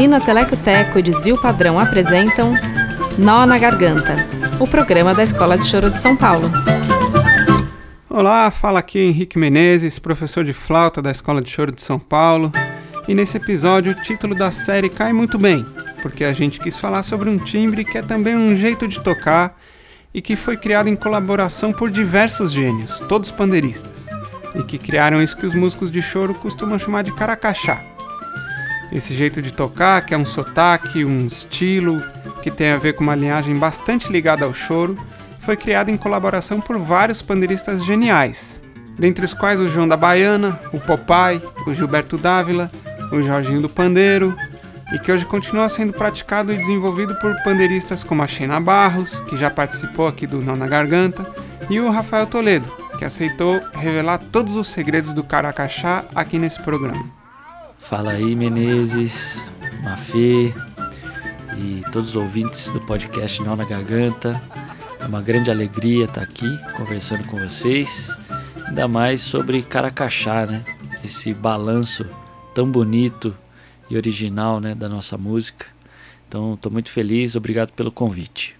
Usina Teleco Teco e Desvio Padrão apresentam Nó na Garganta, o programa da Escola de Choro de São Paulo. Olá, fala aqui Henrique Menezes, professor de flauta da Escola de Choro de São Paulo. E nesse episódio o título da série cai muito bem, porque a gente quis falar sobre um timbre que é também um jeito de tocar e que foi criado em colaboração por diversos gênios, todos pandeiristas, e que criaram isso que os músicos de choro costumam chamar de caracachá. Esse jeito de tocar, que é um sotaque, um estilo, que tem a ver com uma linhagem bastante ligada ao choro, foi criado em colaboração por vários pandeiristas geniais, dentre os quais o João da Baiana, o Popai, o Gilberto Dávila, o Jorginho do Pandeiro, e que hoje continua sendo praticado e desenvolvido por pandeiristas como a Sheina Barros, que já participou aqui do Não na Garganta, e o Rafael Toledo, que aceitou revelar todos os segredos do Caracachá aqui nesse programa. Fala aí, Menezes, Mafê e todos os ouvintes do podcast Não na Garganta. É uma grande alegria estar aqui conversando com vocês, ainda mais sobre Caracachá, né? Esse balanço tão bonito e original, né, da nossa música. Então, estou muito feliz, obrigado pelo convite.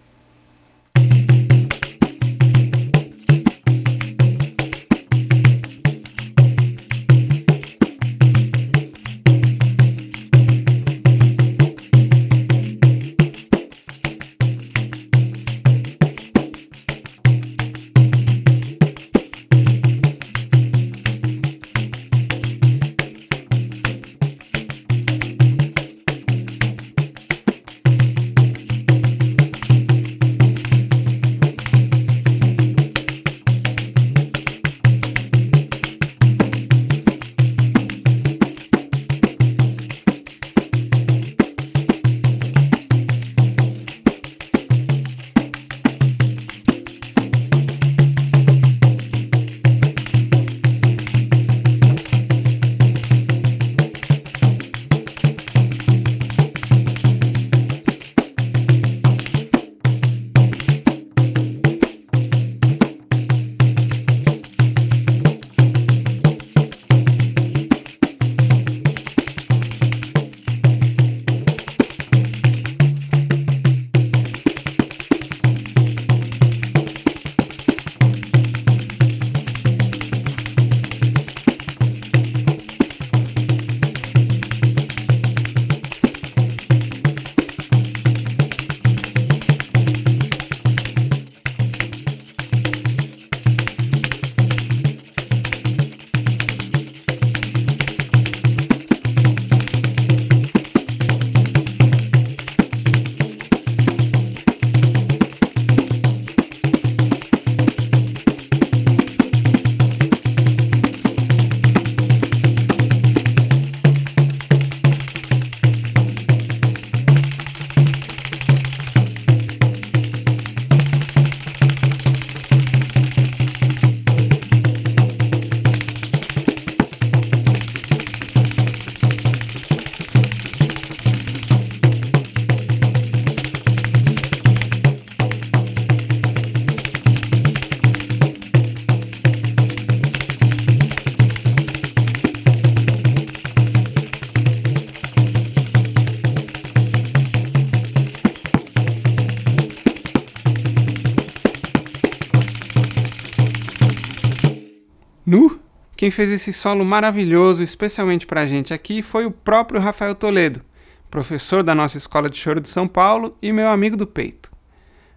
Quem fez esse solo maravilhoso, especialmente pra gente aqui, foi o próprio Rafael Toledo, professor da nossa Escola de Choro de São Paulo e meu amigo do peito.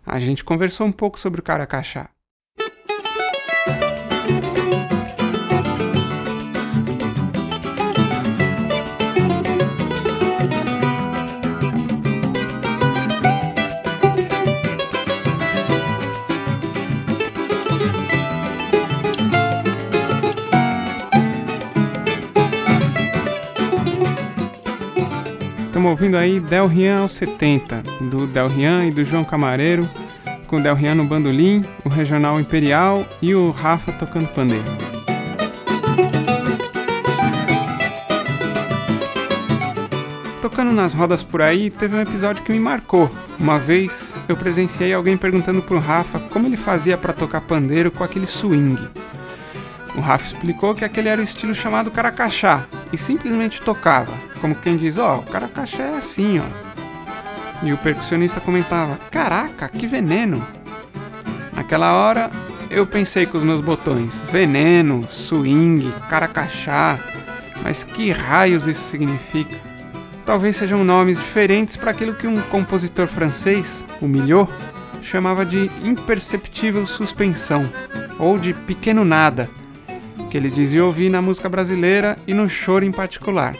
A gente conversou um pouco sobre o Caracachá. Estamos ouvindo aí Del Rian aos 70, do Del Rian e do João Camareiro, com Del Rian no bandolim, o Regional Imperial e o Rafa tocando pandeiro. Tocando nas rodas por aí, teve um episódio que me marcou. Uma vez eu presenciei alguém perguntando pro Rafa como ele fazia para tocar pandeiro com aquele swing. O Rafa explicou que aquele era o estilo chamado caracachá, e simplesmente tocava, como quem diz: Ó, oh, o caracaxá é assim, ó. E o percussionista comentava: Caraca, que veneno! Naquela hora eu pensei com os meus botões: veneno, swing, caracaxá. Mas que raios isso significa? Talvez sejam nomes diferentes para aquilo que um compositor francês, o Milhaud, chamava de imperceptível suspensão, ou de pequeno nada, que ele dizia ouvir na música brasileira e no choro em particular.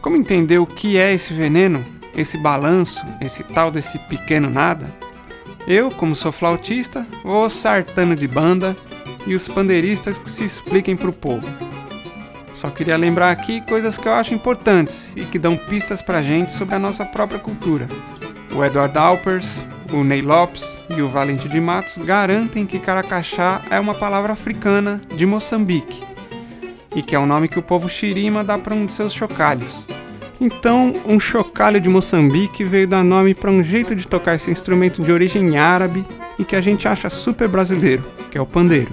Como entender o que é esse veneno, esse balanço, esse tal desse pequeno nada? Eu, como sou flautista, vou sartando de banda e os pandeiristas que se expliquem para o povo. Só queria lembrar aqui coisas que eu acho importantes e que dão pistas pra gente sobre a nossa própria cultura. O Edward Alpers, o Ney Lopes e o Valente de Matos garantem que Caracaxá é uma palavra africana de Moçambique e que é o nome que o povo xirima dá para um de seus chocalhos. Então, um chocalho de Moçambique veio dar nome para um jeito de tocar esse instrumento de origem árabe e que a gente acha super brasileiro, que é o pandeiro.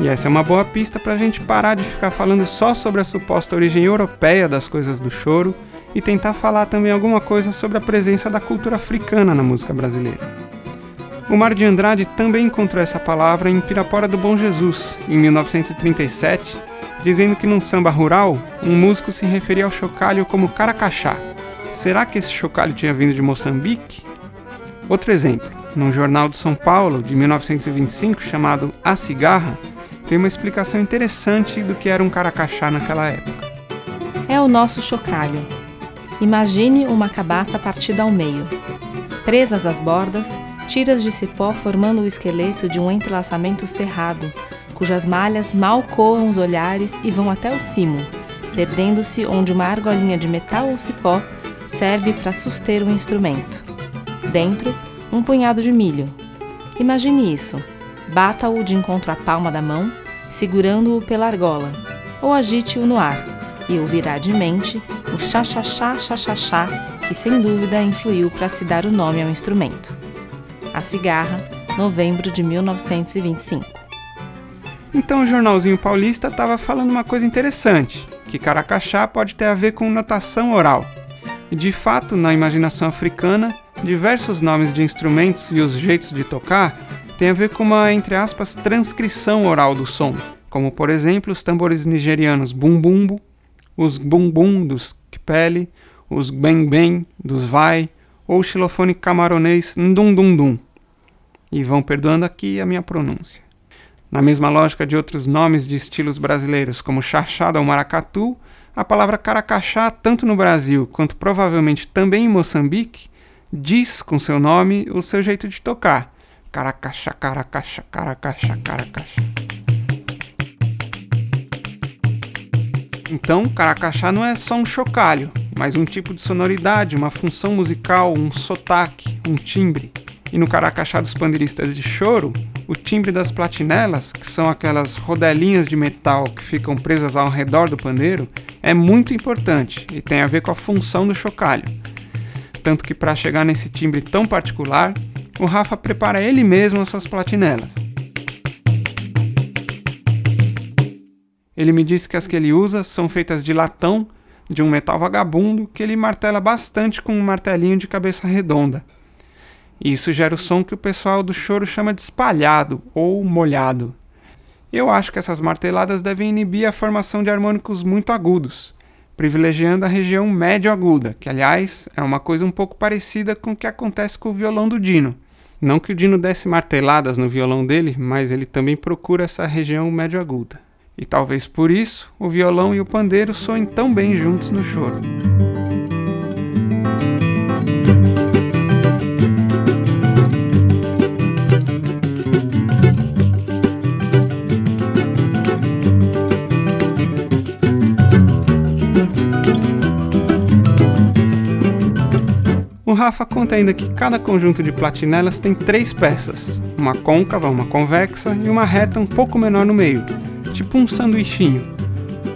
E essa é uma boa pista para a gente parar de ficar falando só sobre a suposta origem europeia das coisas do choro e tentar falar também alguma coisa sobre a presença da cultura africana na música brasileira. O Mar de Andrade também encontrou essa palavra em Pirapora do Bom Jesus, em 1937, dizendo que num samba rural, um músico se referia ao chocalho como caracaxá. Será que esse chocalho tinha vindo de Moçambique? Outro exemplo, num jornal de São Paulo de 1925 chamado A Cigarra, tem uma explicação interessante do que era um caracaxá naquela época. É o nosso chocalho. Imagine uma cabaça partida ao meio. Presas às bordas, tiras de cipó formando o esqueleto de um entrelaçamento cerrado, cujas malhas mal coam os olhares e vão até o cimo, perdendo-se onde uma argolinha de metal ou cipó serve para suster o instrumento. Dentro, um punhado de milho. Imagine isso. Bata-o de encontro à palma da mão, segurando-o pela argola, ou agite-o no ar, e ouvirá de mente o chá-chá-chá, chá-chá-chá, que sem dúvida influiu para se dar o nome ao instrumento. A Cigarra, novembro de 1925. Então o jornalzinho paulista estava falando uma coisa interessante, que Caracaxá pode ter a ver com notação oral. E de fato, na imaginação africana, diversos nomes de instrumentos e os jeitos de tocar têm a ver com uma, entre aspas, transcrição oral do som, como por exemplo os tambores nigerianos bumbumbo, os bumbum dos kipele, os bem-bem dos vai, ou o xilofone camaronês ndum-dum-dum. E vão perdoando aqui a minha pronúncia. Na mesma lógica de outros nomes de estilos brasileiros, como chachada ou maracatu, a palavra caracaxá, tanto no Brasil quanto provavelmente também em Moçambique, diz com seu nome o seu jeito de tocar. Caracaxá, caracaxá, caracaxá, caracaxá. Então, caracaxá não é só um chocalho, mas um tipo de sonoridade, uma função musical, um sotaque, um timbre. E no caracaxá dos pandeiristas de choro, o timbre das platinelas, que são aquelas rodelinhas de metal que ficam presas ao redor do pandeiro, é muito importante e tem a ver com a função do chocalho. Tanto que para chegar nesse timbre tão particular, o Rafa prepara ele mesmo as suas platinelas. Ele me disse que as que ele usa são feitas de latão, de um metal vagabundo, que ele martela bastante com um martelinho de cabeça redonda. E isso gera o som que o pessoal do choro chama de espalhado ou molhado. Eu acho que essas marteladas devem inibir a formação de harmônicos muito agudos, privilegiando a região médio-aguda, que aliás é uma coisa um pouco parecida com o que acontece com o violão do Dino. Não que o Dino desse marteladas no violão dele, mas ele também procura essa região médio-aguda. E talvez por isso o violão e o pandeiro soem tão bem juntos no choro. Rafa conta ainda que cada conjunto de platinelas tem três peças: uma côncava, uma convexa e uma reta um pouco menor no meio, tipo um sanduichinho.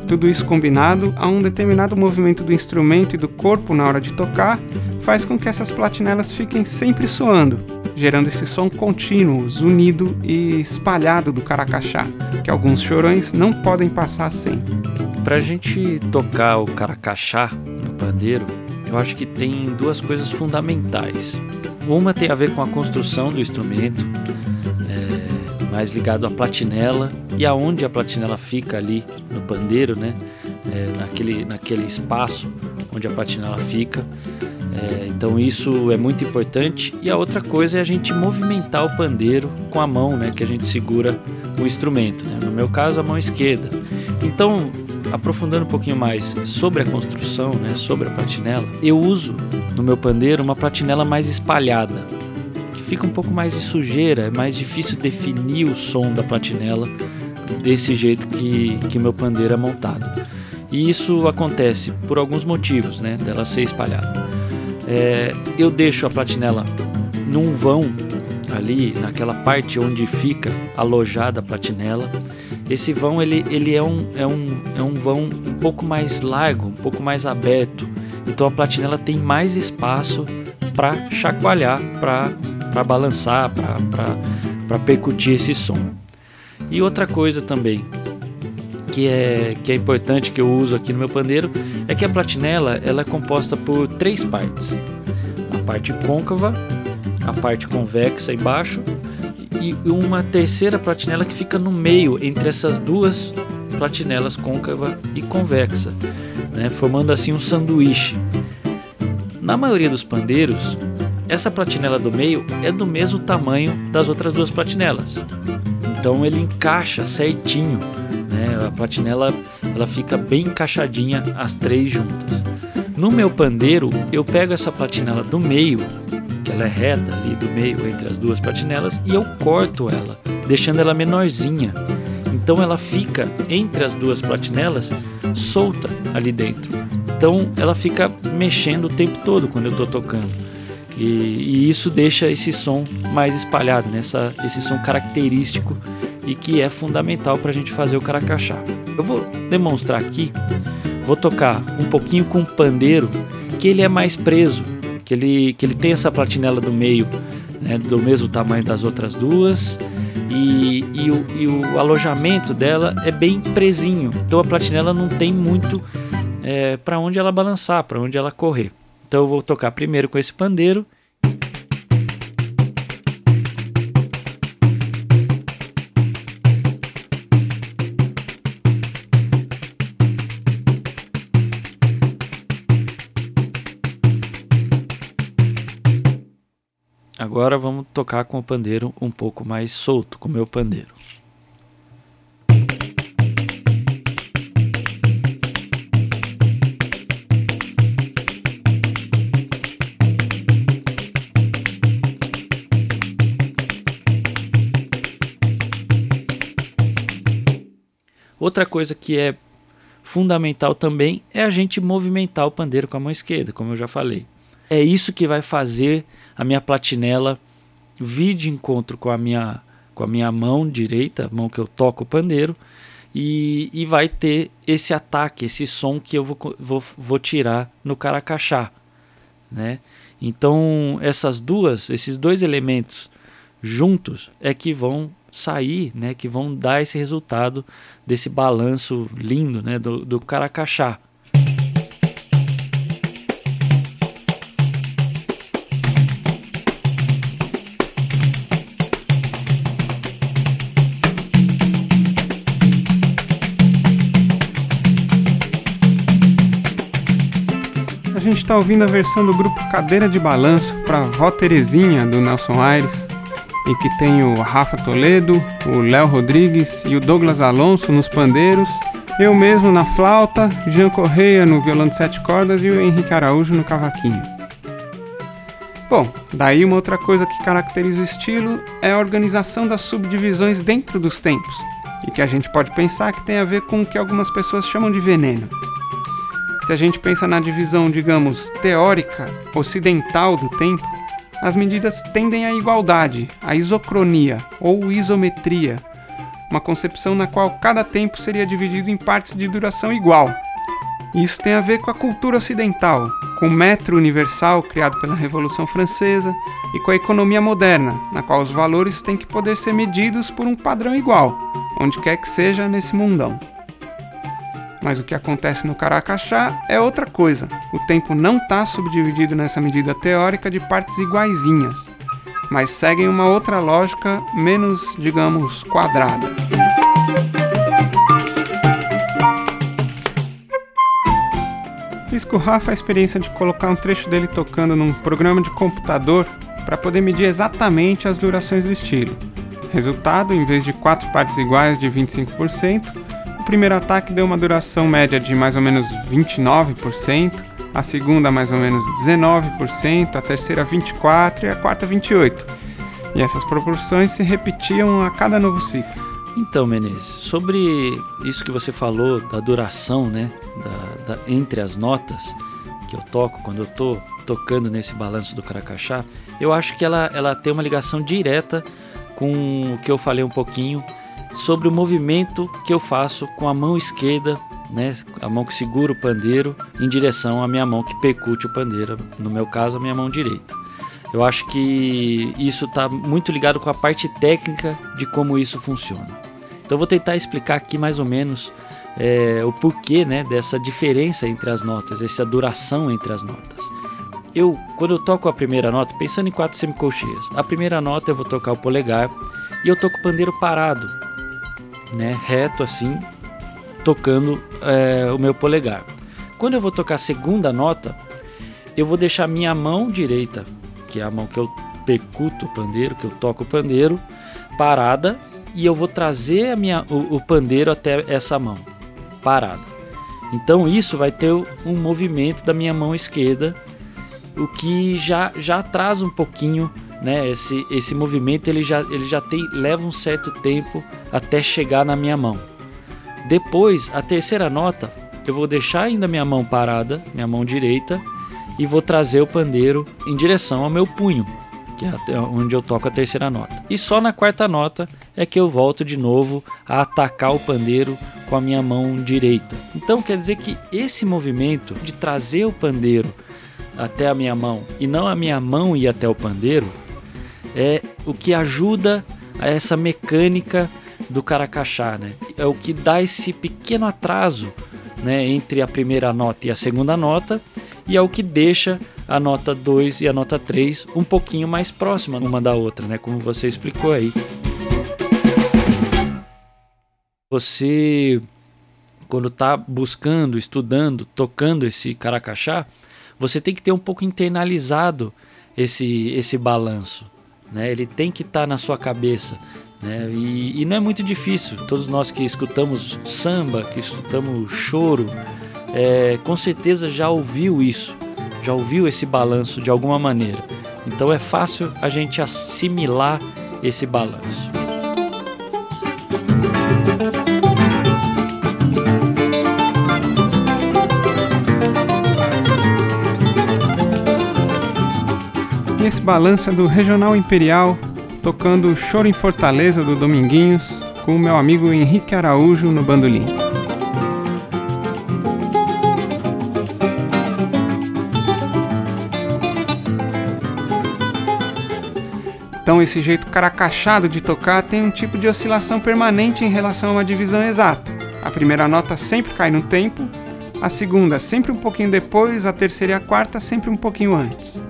Tudo isso combinado a um determinado movimento do instrumento e do corpo na hora de tocar faz com que essas platinelas fiquem sempre soando, gerando esse som contínuo, zunido e espalhado do caracachá, que alguns chorões não podem passar sem. Para a gente tocar o caracachá no pandeiro, eu acho que tem duas coisas fundamentais. Uma tem a ver com a construção do instrumento, mais ligado à platinela e aonde a platinela fica ali no pandeiro, né? É, naquele, naquele espaço onde a platinela fica. É, então isso é muito importante. E a outra coisa é a gente movimentar o pandeiro com a mão, né, que a gente segura o instrumento. Né? No meu caso, a mão esquerda. Então, aprofundando um pouquinho mais sobre a construção, né, sobre a platinela, eu uso no meu pandeiro uma platinela mais espalhada, fica um pouco mais de sujeira, é mais difícil definir o som da platinela desse jeito que que meu pandeiro é montado. E isso acontece por alguns motivos, né, dela ser espalhada. É, eu deixo a platinela num vão ali, naquela parte onde fica alojada a platinela. Esse vão ele, ele é, um, é, um, é um vão um pouco mais largo, um pouco mais aberto. Então a platinela tem mais espaço para chacoalhar, para balançar, para percutir esse som. E outra coisa também, que é, que é importante que eu uso aqui no meu pandeiro é que a platinela ela é composta por três partes: a parte côncava, a parte convexa embaixo e uma terceira platinela que fica no meio entre essas duas platinelas côncava e convexa, né, formando assim um sanduíche. Na maioria dos pandeiros, essa platinela do meio é do mesmo tamanho das outras duas platinelas, então ele encaixa certinho né? A platinela ela fica bem encaixadinha as três juntas. No meu pandeiro, eu pego essa platinela do meio, que ela é reta ali do meio entre as duas platinelas, e eu corto ela, deixando ela menorzinha. Então ela fica entre as duas platinelas solta ali dentro. Então ela fica mexendo o tempo todo quando eu estou tocando. E, e, isso deixa esse som mais espalhado, né? Essa, esse som característico e que é fundamental para a gente fazer o caracachá. Eu vou demonstrar aqui, vou tocar um pouquinho com o pandeiro, que ele é mais preso, que ele, que ele tem essa platinela do meio né, do mesmo tamanho das outras duas. E, e, o, e o alojamento dela é bem presinho, então a platinela não tem muito é, para onde ela balançar, para onde ela correr. Então eu vou tocar primeiro com esse pandeiro Agora vamos tocar com o pandeiro um pouco mais solto, com o meu pandeiro. Outra coisa que é fundamental também é a gente movimentar o pandeiro com a mão esquerda, como eu já falei. É isso que vai fazer a minha platinela vir de encontro com a minha, com a minha mão direita, mão que eu toco o pandeiro, e, e vai ter esse ataque, esse som que eu vou, vou, vou tirar no caracachá. Né? Então, essas duas, esses dois elementos juntos é que vão sair, né, que vão dar esse resultado desse balanço lindo né, do, do caracachá. A gente está ouvindo a versão do grupo Cadeira de Balanço para Vó Terezinha do Nelson Aires, em que tem o Rafa Toledo, o Léo Rodrigues e o Douglas Alonso nos pandeiros, eu mesmo na flauta, Jean Correia no violão de sete cordas e o Henrique Araújo no cavaquinho. Bom, daí uma outra coisa que caracteriza o estilo é a organização das subdivisões dentro dos tempos, e que a gente pode pensar que tem a ver com o que algumas pessoas chamam de veneno se a gente pensa na divisão, digamos, teórica, ocidental do tempo, as medidas tendem à igualdade, à isocronia ou isometria, uma concepção na qual cada tempo seria dividido em partes de duração igual. Isso tem a ver com a cultura ocidental, com o metro universal criado pela Revolução Francesa e com a economia moderna, na qual os valores têm que poder ser medidos por um padrão igual, onde quer que seja nesse mundão. Mas o que acontece no Caracachá é outra coisa. O tempo não está subdividido nessa medida teórica de partes iguaizinhas, mas seguem uma outra lógica menos, digamos, quadrada. Fiz com o Rafa a experiência de colocar um trecho dele tocando num programa de computador para poder medir exatamente as durações do estilo. Resultado, em vez de quatro partes iguais de 25%, o primeiro ataque deu uma duração média de mais ou menos 29%, a segunda mais ou menos 19%, a terceira 24% e a quarta 28%. E essas proporções se repetiam a cada novo ciclo. Então, Menezes, sobre isso que você falou da duração, né, da, da, entre as notas que eu toco quando eu estou tocando nesse balanço do Caracachá, eu acho que ela, ela tem uma ligação direta com o que eu falei um pouquinho sobre o movimento que eu faço com a mão esquerda, né, a mão que segura o pandeiro, em direção à minha mão que percute o pandeiro, no meu caso, a minha mão direita. Eu acho que isso está muito ligado com a parte técnica de como isso funciona. Então vou tentar explicar aqui mais ou menos é, o porquê né, dessa diferença entre as notas, essa duração entre as notas. Eu, quando eu toco a primeira nota, pensando em quatro semicolcheias, a primeira nota eu vou tocar o polegar e eu toco o pandeiro parado, né, reto assim, tocando é, o meu polegar. Quando eu vou tocar a segunda nota, eu vou deixar minha mão direita que é a mão que eu percuto o pandeiro, que eu toco o pandeiro, parada, e eu vou trazer a minha, o, o pandeiro até essa mão, parada. Então isso vai ter um movimento da minha mão esquerda, o que já, já traz um pouquinho, né? Esse, esse movimento ele já, ele já tem, leva um certo tempo até chegar na minha mão. Depois, a terceira nota, eu vou deixar ainda minha mão parada, minha mão direita, e vou trazer o pandeiro em direção ao meu punho, que é onde eu toco a terceira nota. E só na quarta nota é que eu volto de novo a atacar o pandeiro com a minha mão direita. Então quer dizer que esse movimento de trazer o pandeiro até a minha mão e não a minha mão ir até o pandeiro é o que ajuda a essa mecânica do caracachá, né? É o que dá esse pequeno atraso, né, entre a primeira nota e a segunda nota e é o que deixa a nota 2 e a nota 3 um pouquinho mais próxima uma da outra, né? Como você explicou aí. Você, quando está buscando, estudando, tocando esse caracachá, você tem que ter um pouco internalizado esse, esse balanço. Né? Ele tem que estar tá na sua cabeça. Né? E, e não é muito difícil. Todos nós que escutamos samba, que escutamos choro, é, com certeza já ouviu isso, já ouviu esse balanço de alguma maneira. Então é fácil a gente assimilar esse balanço. É do Regional Imperial, tocando Choro em Fortaleza do Dominguinhos, com meu amigo Henrique Araújo no bandolim. Então, esse jeito caracachado de tocar tem um tipo de oscilação permanente em relação a uma divisão exata. A primeira nota sempre cai no tempo, a segunda sempre um pouquinho depois, a terceira e a quarta sempre um pouquinho antes.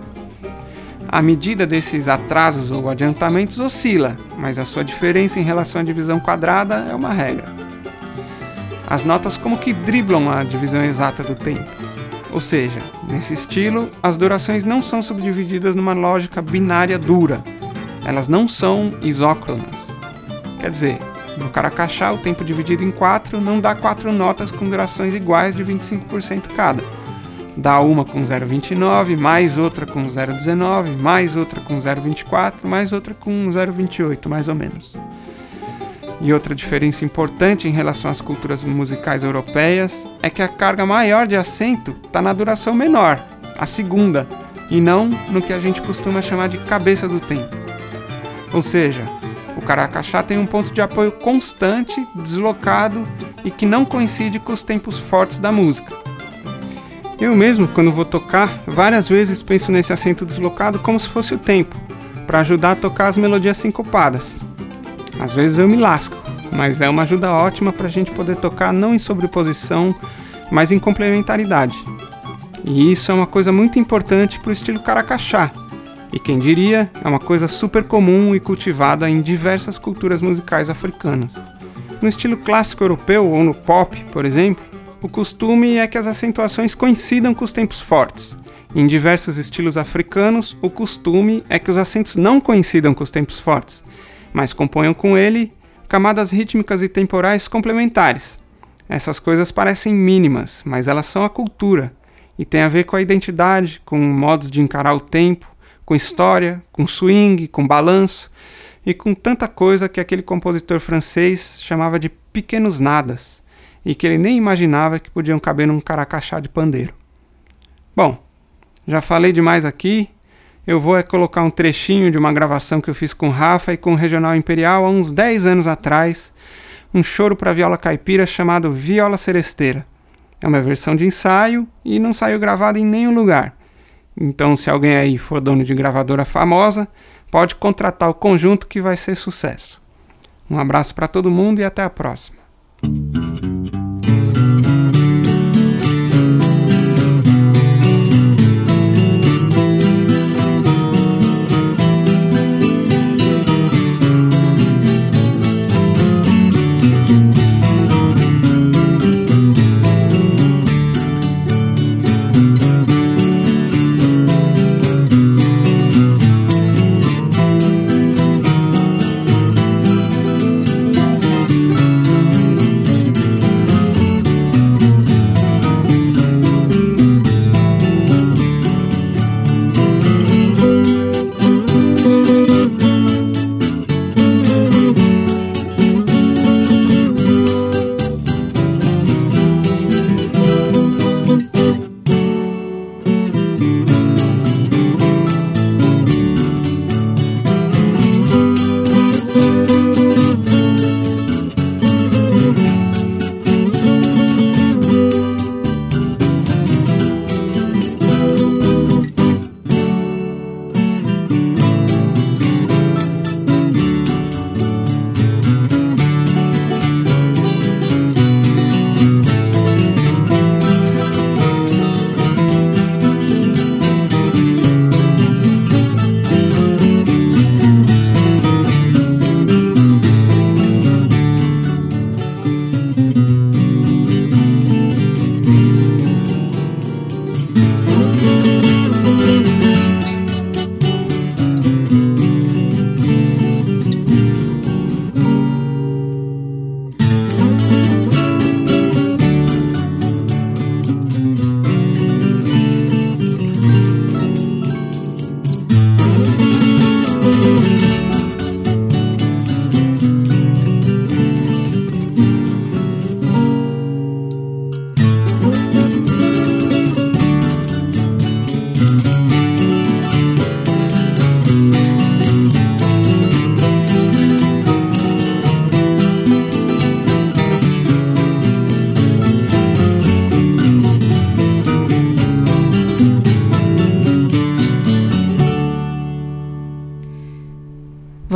A medida desses atrasos ou adiantamentos oscila, mas a sua diferença em relação à divisão quadrada é uma regra. As notas como que driblam a divisão exata do tempo. Ou seja, nesse estilo, as durações não são subdivididas numa lógica binária dura, elas não são isócronas. Quer dizer, no caracachá, o tempo dividido em quatro não dá quatro notas com durações iguais de 25% cada. Dá uma com 0,29, mais outra com 0,19, mais outra com 0,24, mais outra com 0,28, mais ou menos. E outra diferença importante em relação às culturas musicais europeias é que a carga maior de acento está na duração menor, a segunda, e não no que a gente costuma chamar de cabeça do tempo. Ou seja, o Caracachá tem um ponto de apoio constante, deslocado e que não coincide com os tempos fortes da música. Eu mesmo, quando vou tocar, várias vezes penso nesse acento deslocado como se fosse o tempo, para ajudar a tocar as melodias sincopadas. Às vezes eu me lasco, mas é uma ajuda ótima para a gente poder tocar não em sobreposição, mas em complementaridade. E isso é uma coisa muito importante para o estilo caracachá, e quem diria, é uma coisa super comum e cultivada em diversas culturas musicais africanas. No estilo clássico europeu ou no pop, por exemplo, o costume é que as acentuações coincidam com os tempos fortes. Em diversos estilos africanos, o costume é que os acentos não coincidam com os tempos fortes, mas componham com ele camadas rítmicas e temporais complementares. Essas coisas parecem mínimas, mas elas são a cultura e têm a ver com a identidade, com modos de encarar o tempo, com história, com swing, com balanço e com tanta coisa que aquele compositor francês chamava de pequenos nadas e que ele nem imaginava que podiam caber num caracachá de pandeiro. Bom, já falei demais aqui. Eu vou é colocar um trechinho de uma gravação que eu fiz com Rafa e com o Regional Imperial há uns 10 anos atrás, um choro para viola caipira chamado Viola Celesteira. É uma versão de ensaio e não saiu gravada em nenhum lugar. Então, se alguém aí for dono de gravadora famosa, pode contratar o conjunto que vai ser sucesso. Um abraço para todo mundo e até a próxima.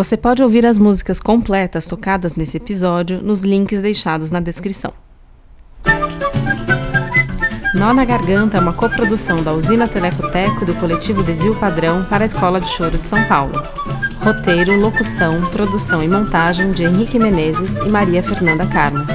Você pode ouvir as músicas completas tocadas nesse episódio nos links deixados na descrição. Nó na Garganta é uma coprodução da Usina Telecoteco do coletivo Desvio Padrão para a Escola de Choro de São Paulo. Roteiro, locução, produção e montagem de Henrique Menezes e Maria Fernanda Carmo.